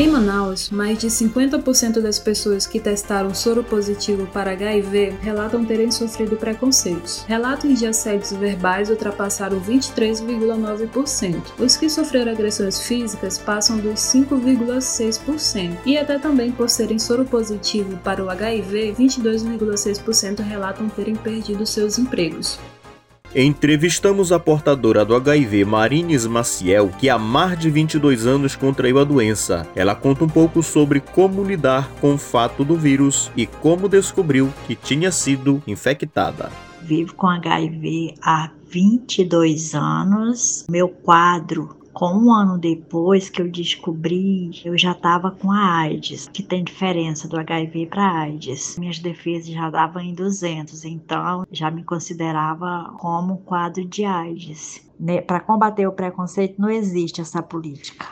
Em Manaus, mais de 50% das pessoas que testaram soro positivo para HIV relatam terem sofrido preconceitos. Relatos de assédios verbais ultrapassaram 23,9%. Os que sofreram agressões físicas passam dos 5,6%. E até também por serem soro positivo para o HIV, 22,6% relatam terem perdido seus empregos. Entrevistamos a portadora do HIV, Marines Maciel, que há mais de 22 anos contraiu a doença. Ela conta um pouco sobre como lidar com o fato do vírus e como descobriu que tinha sido infectada. Vivo com HIV há 22 anos. Meu quadro com um ano depois que eu descobri, eu já estava com a AIDS, que tem diferença do HIV para AIDS. Minhas defesas já davam em 200, então já me considerava como quadro de AIDS. Para combater o preconceito não existe essa política.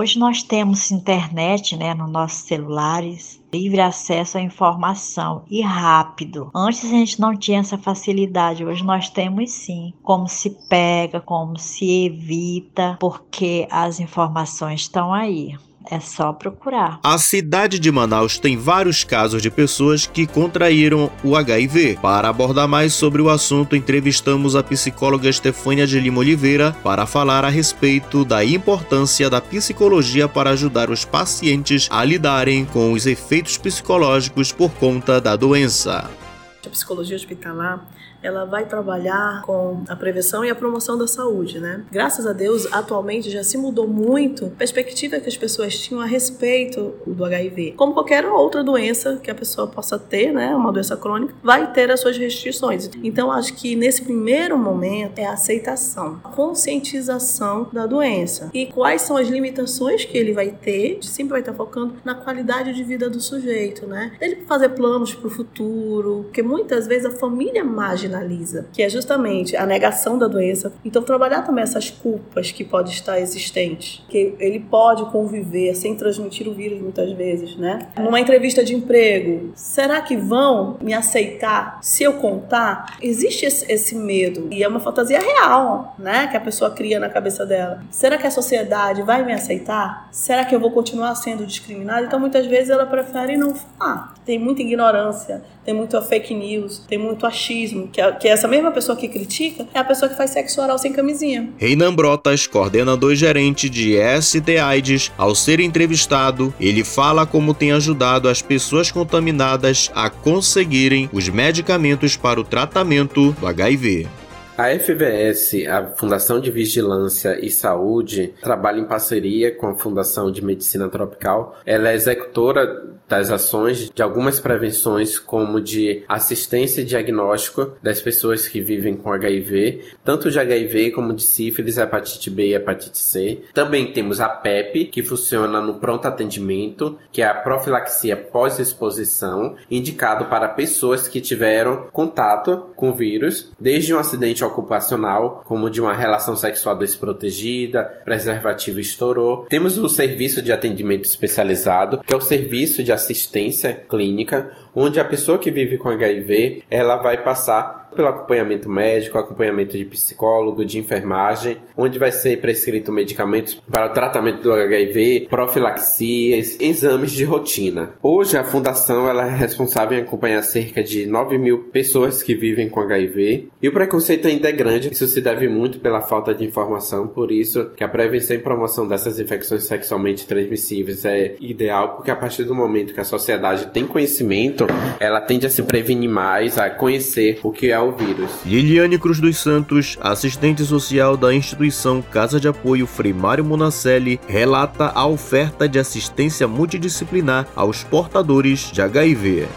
Hoje nós temos internet né, nos nossos celulares, livre acesso à informação e rápido. Antes a gente não tinha essa facilidade, hoje nós temos sim. Como se pega, como se evita, porque as informações estão aí. É só procurar. A cidade de Manaus tem vários casos de pessoas que contraíram o HIV. Para abordar mais sobre o assunto, entrevistamos a psicóloga Estefânia de Lima Oliveira para falar a respeito da importância da psicologia para ajudar os pacientes a lidarem com os efeitos psicológicos por conta da doença. A psicologia hospitalar ela vai trabalhar com a prevenção e a promoção da saúde, né? Graças a Deus, atualmente já se mudou muito a perspectiva que as pessoas tinham a respeito do HIV. Como qualquer outra doença que a pessoa possa ter, né, uma doença crônica, vai ter as suas restrições. Então, acho que nesse primeiro momento é a aceitação, a conscientização da doença e quais são as limitações que ele vai ter. Sempre vai estar focando na qualidade de vida do sujeito, né? Ele fazer planos para o futuro, porque muitas vezes a família marginal marginaliza, que é justamente a negação da doença. Então, trabalhar também essas culpas que podem estar existentes, que ele pode conviver sem transmitir o vírus muitas vezes, né? Numa entrevista de emprego, será que vão me aceitar se eu contar? Existe esse, medo e é uma fantasia real, né? Que a pessoa cria na cabeça dela. Será que a sociedade vai me aceitar? Será que eu vou continuar sendo discriminada? Então, muitas vezes ela prefere não falar. Tem muita ignorância, tem muito fake news, tem muito achismo, que, é, que é essa mesma pessoa que critica é a pessoa que faz sexo oral sem camisinha. Reinan Brotas, coordenador gerente de ST AIDS, ao ser entrevistado, ele fala como tem ajudado as pessoas contaminadas a conseguirem os medicamentos para o tratamento do HIV. A FVS, a Fundação de Vigilância e Saúde, trabalha em parceria com a Fundação de Medicina Tropical. Ela é executora das ações de algumas prevenções, como de assistência e diagnóstico das pessoas que vivem com HIV, tanto de HIV como de sífilis, hepatite B e hepatite C. Também temos a PEP, que funciona no pronto atendimento, que é a profilaxia pós-exposição, indicado para pessoas que tiveram contato com vírus, desde um acidente ocupacional, como de uma relação sexual desprotegida, preservativo estourou. Temos o serviço de atendimento especializado, que é o serviço de assistência clínica, onde a pessoa que vive com HIV, ela vai passar pelo acompanhamento médico, acompanhamento de psicólogo, de enfermagem, onde vai ser prescrito medicamentos para o tratamento do HIV, profilaxias, exames de rotina. Hoje a fundação ela é responsável em acompanhar cerca de 9 mil pessoas que vivem com HIV e o preconceito ainda é grande. Isso se deve muito pela falta de informação, por isso que a prevenção e promoção dessas infecções sexualmente transmissíveis é ideal, porque a partir do momento que a sociedade tem conhecimento, ela tende a se prevenir mais, a conhecer o que é o vírus. Liliane Cruz dos Santos, assistente social da instituição Casa de Apoio Frei Mário Monacelli, relata a oferta de assistência multidisciplinar aos portadores de HIV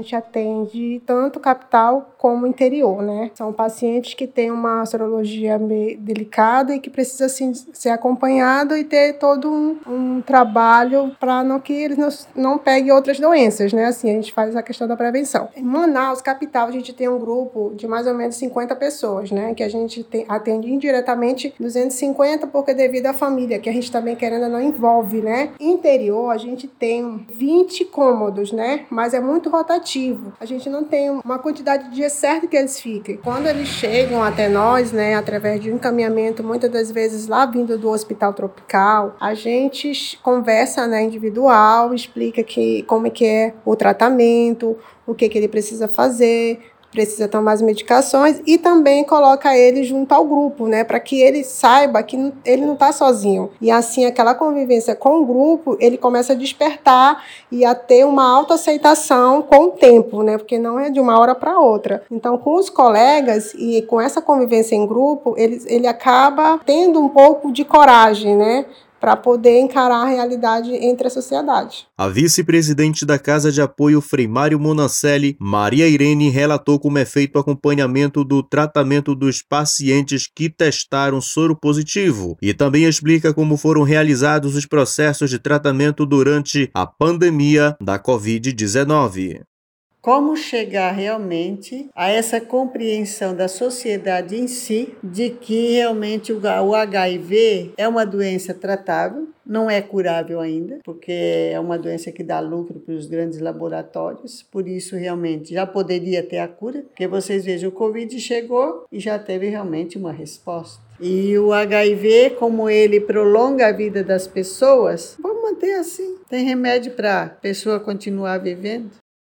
gente atende tanto capital como interior, né? São pacientes que têm uma sorologia delicada e que precisa assim, ser acompanhado e ter todo um, um trabalho para não que eles não, não peguem outras doenças, né? Assim, a gente faz a questão da prevenção. Em Manaus, capital, a gente tem um grupo de mais ou menos 50 pessoas, né? Que a gente tem, atende indiretamente 250 porque devido à família, que a gente também querendo não envolve, né? Interior, a gente tem 20 cômodos, né? Mas é muito rotativo A gente não tem uma quantidade de dias certo que eles fiquem. Quando eles chegam até nós, né, através de um encaminhamento, muitas das vezes lá vindo do hospital tropical, a gente conversa, né, individual, explica que como é que é o tratamento, o que que ele precisa fazer, precisa tomar as medicações e também coloca ele junto ao grupo, né, para que ele saiba que ele não está sozinho. E assim, aquela convivência com o grupo, ele começa a despertar e a ter uma autoaceitação com o tempo, né, porque não é de uma hora para outra. Então, com os colegas e com essa convivência em grupo, ele, ele acaba tendo um pouco de coragem, né, para poder encarar a realidade entre a sociedade. A vice-presidente da Casa de Apoio Frei Mário Monancelli, Maria Irene, relatou como é feito o acompanhamento do tratamento dos pacientes que testaram soro positivo e também explica como foram realizados os processos de tratamento durante a pandemia da Covid-19 como chegar realmente a essa compreensão da sociedade em si de que realmente o HIV é uma doença tratável, não é curável ainda, porque é uma doença que dá lucro para os grandes laboratórios, por isso realmente já poderia ter a cura, porque vocês vejam, o Covid chegou e já teve realmente uma resposta. E o HIV, como ele prolonga a vida das pessoas, vamos manter assim. Tem remédio para a pessoa continuar vivendo.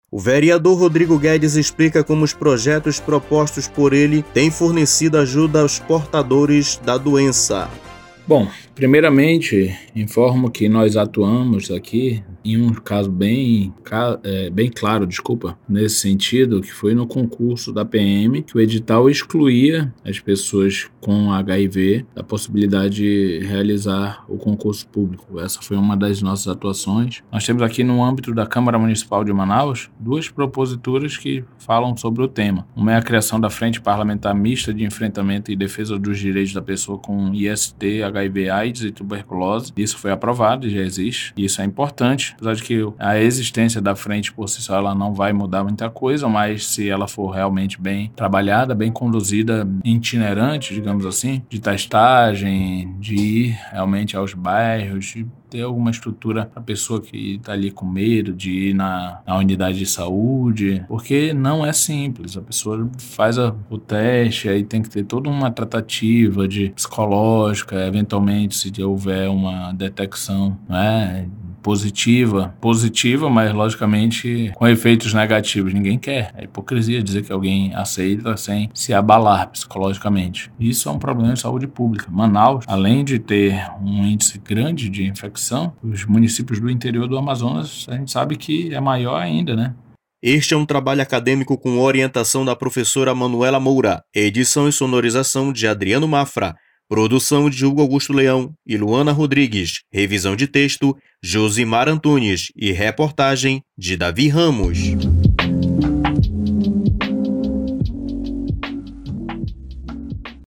O vereador Rodrigo Guedes explica como os projetos propostos por ele têm fornecido ajuda aos portadores da doença. Bom, primeiramente informo que nós atuamos aqui em um caso bem, é, bem claro, desculpa, nesse sentido, que foi no concurso da PM, que o edital excluía as pessoas com HIV da possibilidade de realizar o concurso público. Essa foi uma das nossas atuações. Nós temos aqui no âmbito da Câmara Municipal de Manaus duas proposituras que falam sobre o tema. Uma é a criação da Frente Parlamentar Mista de Enfrentamento e Defesa dos Direitos da Pessoa com IST, HIV, AIDS e tuberculose. Isso foi aprovado e já existe. E isso é importante apesar de que a existência da frente por si só ela não vai mudar muita coisa, mas se ela for realmente bem trabalhada, bem conduzida, itinerante, digamos assim, de testagem, de ir realmente aos bairros, de ter alguma estrutura para a pessoa que está ali com medo de ir na, na, unidade de saúde, porque não é simples. A pessoa faz a, o teste, aí tem que ter toda uma tratativa de psicológica, eventualmente se houver uma detecção, né, positiva, positiva, mas logicamente com efeitos negativos. Ninguém quer. É hipocrisia dizer que alguém aceita sem se abalar psicologicamente. Isso é um problema de saúde pública. Manaus, além de ter um índice grande de infecção, os municípios do interior do Amazonas, a gente sabe que é maior ainda, né? Este é um trabalho acadêmico com orientação da professora Manuela Moura, edição e sonorização de Adriano Mafra, Produção de Hugo Augusto Leão e Luana Rodrigues. Revisão de texto, Josimar Antunes. E reportagem de Davi Ramos.